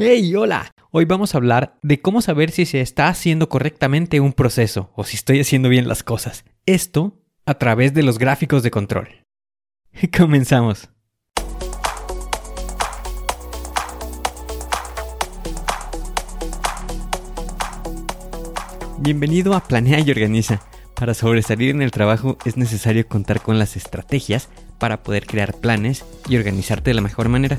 ¡Hey, hola! Hoy vamos a hablar de cómo saber si se está haciendo correctamente un proceso o si estoy haciendo bien las cosas. Esto a través de los gráficos de control. Comenzamos. Bienvenido a Planea y Organiza. Para sobresalir en el trabajo es necesario contar con las estrategias para poder crear planes y organizarte de la mejor manera.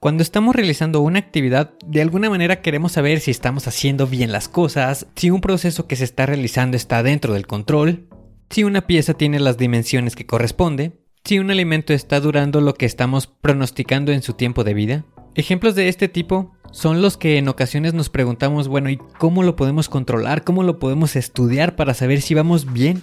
Cuando estamos realizando una actividad, de alguna manera queremos saber si estamos haciendo bien las cosas, si un proceso que se está realizando está dentro del control, si una pieza tiene las dimensiones que corresponde, si un alimento está durando lo que estamos pronosticando en su tiempo de vida. Ejemplos de este tipo son los que en ocasiones nos preguntamos, bueno, ¿y cómo lo podemos controlar? ¿Cómo lo podemos estudiar para saber si vamos bien?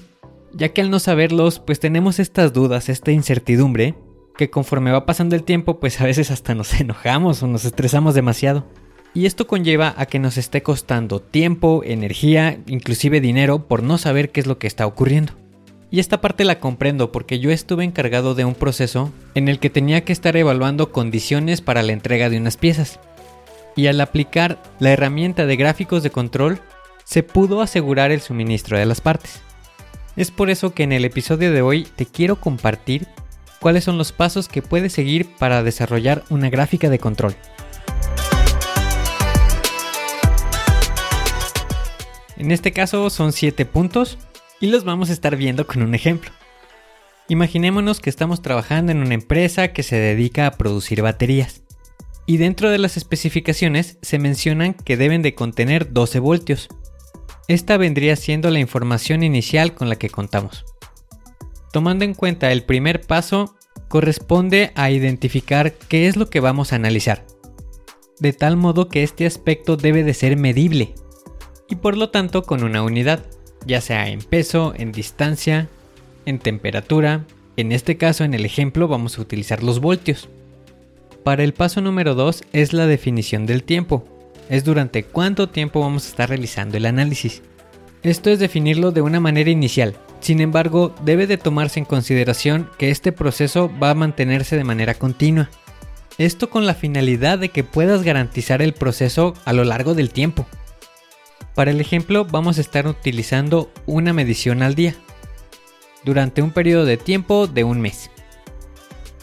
Ya que al no saberlos, pues tenemos estas dudas, esta incertidumbre, que conforme va pasando el tiempo, pues a veces hasta nos enojamos o nos estresamos demasiado. Y esto conlleva a que nos esté costando tiempo, energía, inclusive dinero por no saber qué es lo que está ocurriendo. Y esta parte la comprendo porque yo estuve encargado de un proceso en el que tenía que estar evaluando condiciones para la entrega de unas piezas. Y al aplicar la herramienta de gráficos de control, se pudo asegurar el suministro de las partes. Es por eso que en el episodio de hoy te quiero compartir cuáles son los pasos que puedes seguir para desarrollar una gráfica de control. En este caso son 7 puntos y los vamos a estar viendo con un ejemplo. Imaginémonos que estamos trabajando en una empresa que se dedica a producir baterías. Y dentro de las especificaciones se mencionan que deben de contener 12 voltios. Esta vendría siendo la información inicial con la que contamos. Tomando en cuenta el primer paso, corresponde a identificar qué es lo que vamos a analizar, de tal modo que este aspecto debe de ser medible y por lo tanto con una unidad, ya sea en peso, en distancia, en temperatura, en este caso en el ejemplo vamos a utilizar los voltios. Para el paso número 2 es la definición del tiempo, es durante cuánto tiempo vamos a estar realizando el análisis. Esto es definirlo de una manera inicial, sin embargo, debe de tomarse en consideración que este proceso va a mantenerse de manera continua. Esto con la finalidad de que puedas garantizar el proceso a lo largo del tiempo. Para el ejemplo vamos a estar utilizando una medición al día, durante un periodo de tiempo de un mes.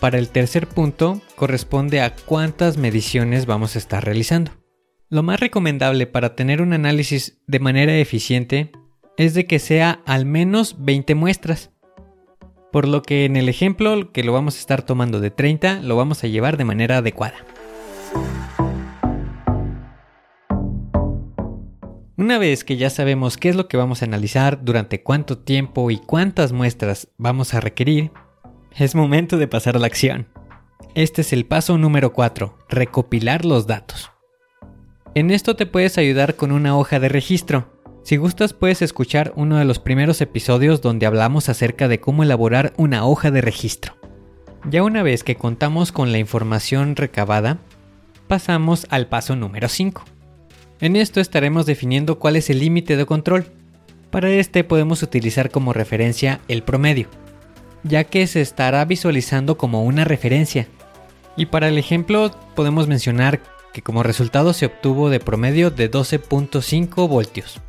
Para el tercer punto corresponde a cuántas mediciones vamos a estar realizando. Lo más recomendable para tener un análisis de manera eficiente es de que sea al menos 20 muestras. Por lo que en el ejemplo que lo vamos a estar tomando de 30, lo vamos a llevar de manera adecuada. Una vez que ya sabemos qué es lo que vamos a analizar, durante cuánto tiempo y cuántas muestras vamos a requerir, es momento de pasar a la acción. Este es el paso número 4, recopilar los datos. En esto te puedes ayudar con una hoja de registro, si gustas puedes escuchar uno de los primeros episodios donde hablamos acerca de cómo elaborar una hoja de registro. Ya una vez que contamos con la información recabada, pasamos al paso número 5. En esto estaremos definiendo cuál es el límite de control. Para este podemos utilizar como referencia el promedio, ya que se estará visualizando como una referencia. Y para el ejemplo podemos mencionar que como resultado se obtuvo de promedio de 12.5 voltios.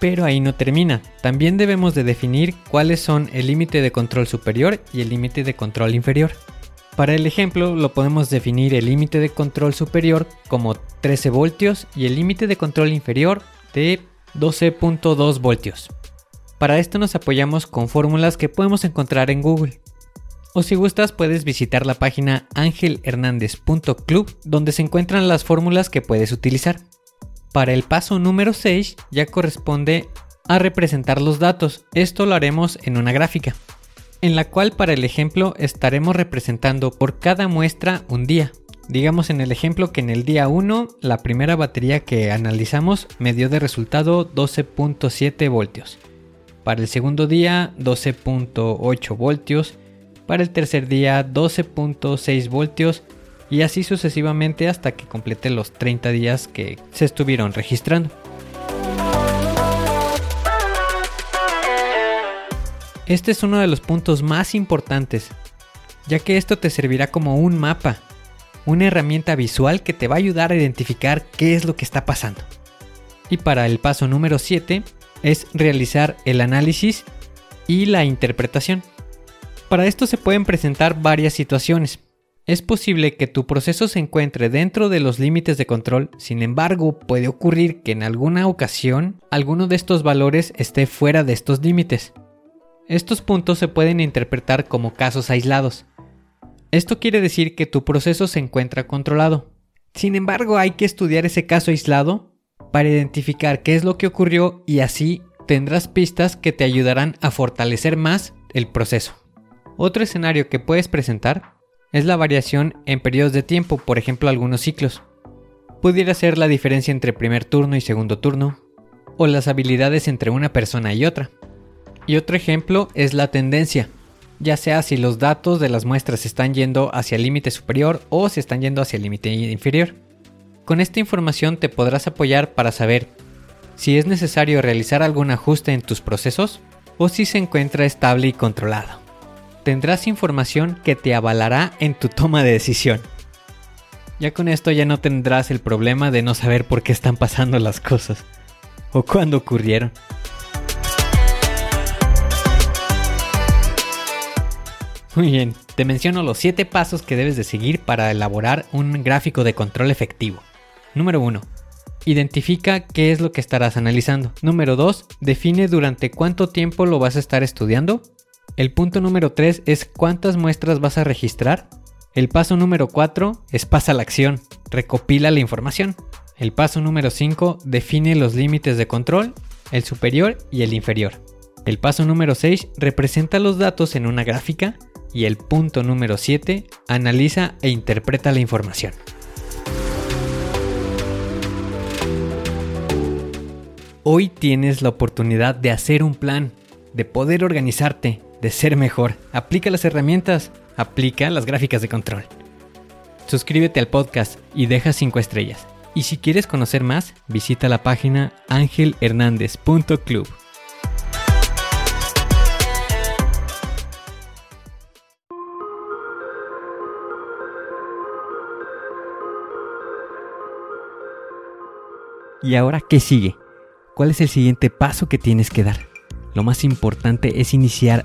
Pero ahí no termina. También debemos de definir cuáles son el límite de control superior y el límite de control inferior. Para el ejemplo lo podemos definir el límite de control superior como 13 voltios y el límite de control inferior de 12.2 voltios. Para esto nos apoyamos con fórmulas que podemos encontrar en Google. O si gustas puedes visitar la página angelhernandez.club donde se encuentran las fórmulas que puedes utilizar. Para el paso número 6 ya corresponde a representar los datos. Esto lo haremos en una gráfica, en la cual para el ejemplo estaremos representando por cada muestra un día. Digamos en el ejemplo que en el día 1 la primera batería que analizamos me dio de resultado 12.7 voltios. Para el segundo día 12.8 voltios. Para el tercer día 12.6 voltios y así sucesivamente hasta que complete los 30 días que se estuvieron registrando. Este es uno de los puntos más importantes, ya que esto te servirá como un mapa, una herramienta visual que te va a ayudar a identificar qué es lo que está pasando. Y para el paso número 7 es realizar el análisis y la interpretación. Para esto se pueden presentar varias situaciones, es posible que tu proceso se encuentre dentro de los límites de control, sin embargo puede ocurrir que en alguna ocasión alguno de estos valores esté fuera de estos límites. Estos puntos se pueden interpretar como casos aislados. Esto quiere decir que tu proceso se encuentra controlado. Sin embargo, hay que estudiar ese caso aislado para identificar qué es lo que ocurrió y así tendrás pistas que te ayudarán a fortalecer más el proceso. Otro escenario que puedes presentar es la variación en periodos de tiempo, por ejemplo algunos ciclos. Pudiera ser la diferencia entre primer turno y segundo turno, o las habilidades entre una persona y otra. Y otro ejemplo es la tendencia, ya sea si los datos de las muestras están yendo hacia el límite superior o si están yendo hacia el límite inferior. Con esta información te podrás apoyar para saber si es necesario realizar algún ajuste en tus procesos o si se encuentra estable y controlado tendrás información que te avalará en tu toma de decisión. Ya con esto ya no tendrás el problema de no saber por qué están pasando las cosas o cuándo ocurrieron. Muy bien, te menciono los 7 pasos que debes de seguir para elaborar un gráfico de control efectivo. Número 1. Identifica qué es lo que estarás analizando. Número 2. Define durante cuánto tiempo lo vas a estar estudiando. El punto número 3 es cuántas muestras vas a registrar. El paso número 4 es pasa la acción, recopila la información. El paso número 5 define los límites de control, el superior y el inferior. El paso número 6 representa los datos en una gráfica y el punto número 7 analiza e interpreta la información. Hoy tienes la oportunidad de hacer un plan, de poder organizarte, de ser mejor. Aplica las herramientas, aplica las gráficas de control. Suscríbete al podcast y deja 5 estrellas. Y si quieres conocer más, visita la página angelhernandez.club. ¿Y ahora qué sigue? ¿Cuál es el siguiente paso que tienes que dar? Lo más importante es iniciar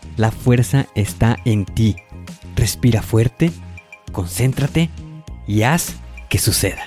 la fuerza está en ti. Respira fuerte, concéntrate y haz que suceda.